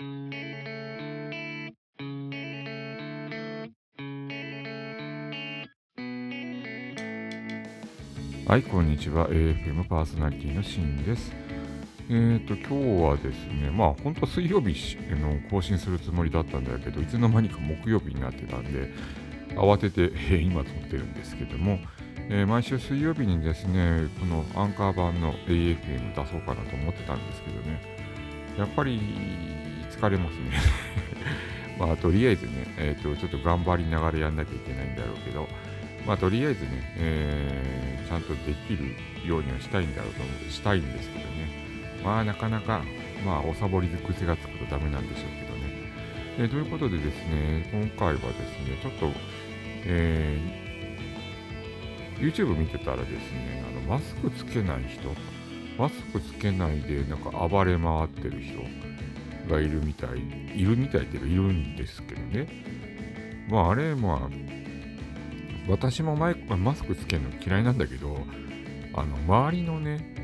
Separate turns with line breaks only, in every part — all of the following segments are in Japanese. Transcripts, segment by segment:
はい、こんにちは。AFM パーソナリティのシンです。えっ、ー、と、今日はですね、まあ、本当は水曜日の更新するつもりだったんだけど、いつの間にか木曜日になってたんで、慌てて、えー、今撮ってるんですけども、えー、毎週水曜日にですね、このアンカー版の AFM 出そうかなと思ってたんですけどね、やっぱり疲れますね。まあ、とりあえずね、えっ、と、ちょっと頑張りながらやんなきゃいけないんだろうけど、まあ、とりあえずね、えー、ちゃんとできるようにはしたいんだろうと思って、したいんですけどね。まあ、なかなか、まあ、おサボりで癖がつくとダメなんでしょうけどね。え、ということでですね、今回はですね、ちょっと、えー、YouTube 見てたらですね、あのマスクつけない人、マスクつけないでなんか暴れ回ってる人がいるみたい、いるみたいっていうかいるんですけどね。まああれ、まあ、私もマイマスクつけるの嫌いなんだけど、あの、周りのね、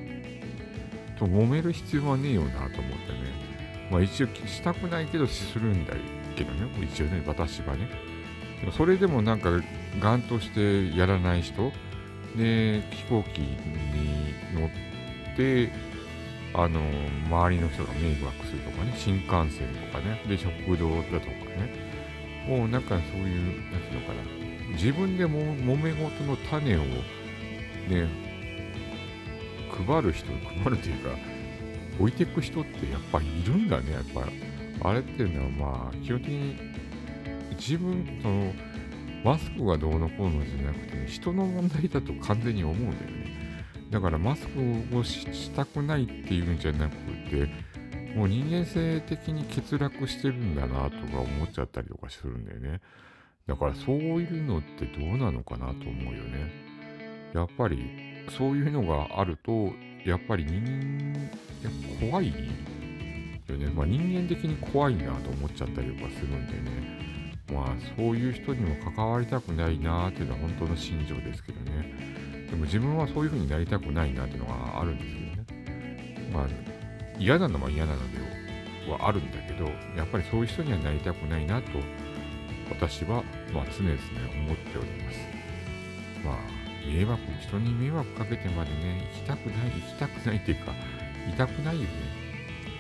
と揉める必要はねえよなと思ってね。まあ一応したくないけどするんだけどね、一応ね、私はね。でもそれでもなんか、ガンとしてやらない人、で、飛行機に乗って、あの、周りの人が迷惑するとかね、新幹線とかね、で、食堂だとかね、もうなんかそういう、なんていうのかな、自分でも揉め事の種をね、配る人、配るというか、置いていく人ってやっぱいるんだね、やっぱ。あれっていうのはまあ、基本的に自分、その、マスクがどうのこうのじゃなくて、ね、人の問題だと完全に思うんだよね。だからマスクをしたくないっていうんじゃなくて、もう人間性的に欠落してるんだなとか思っちゃったりとかするんだよね。だからそういうのってどうなのかなと思うよね。やっぱりそういうのがあると、やっぱり人間、怖いよね。まあ人間的に怖いなと思っちゃったりとかするんでね。まあそういう人にも関わりたくないなっていうのは本当の心情ですけどね。でも自分はそういう風になりたくないなっていうのがあるんですけどね。まあ嫌なのは嫌なのではあるんだけど、やっぱりそういう人にはなりたくないなと私は、まあ、常々思っております。まあ、迷惑、人に迷惑かけてまでね、行きたくない、行きたくないっていうか、痛くないよね。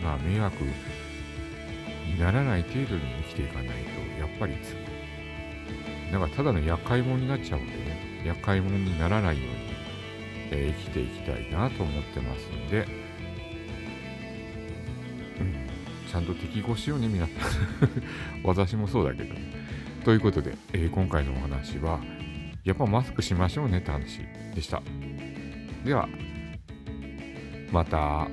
まあ、迷惑にならない程度に生きていかないと、やっぱりなんかただの厄介者になっちゃうんでね、厄介者にならないように、えー、生きていきたいなと思ってますんで、うん、ちゃんと適合しようね、皆さん。私もそうだけど、ということで、えー、今回のお話は、やっぱマスクしましょうねって話でした。では、また。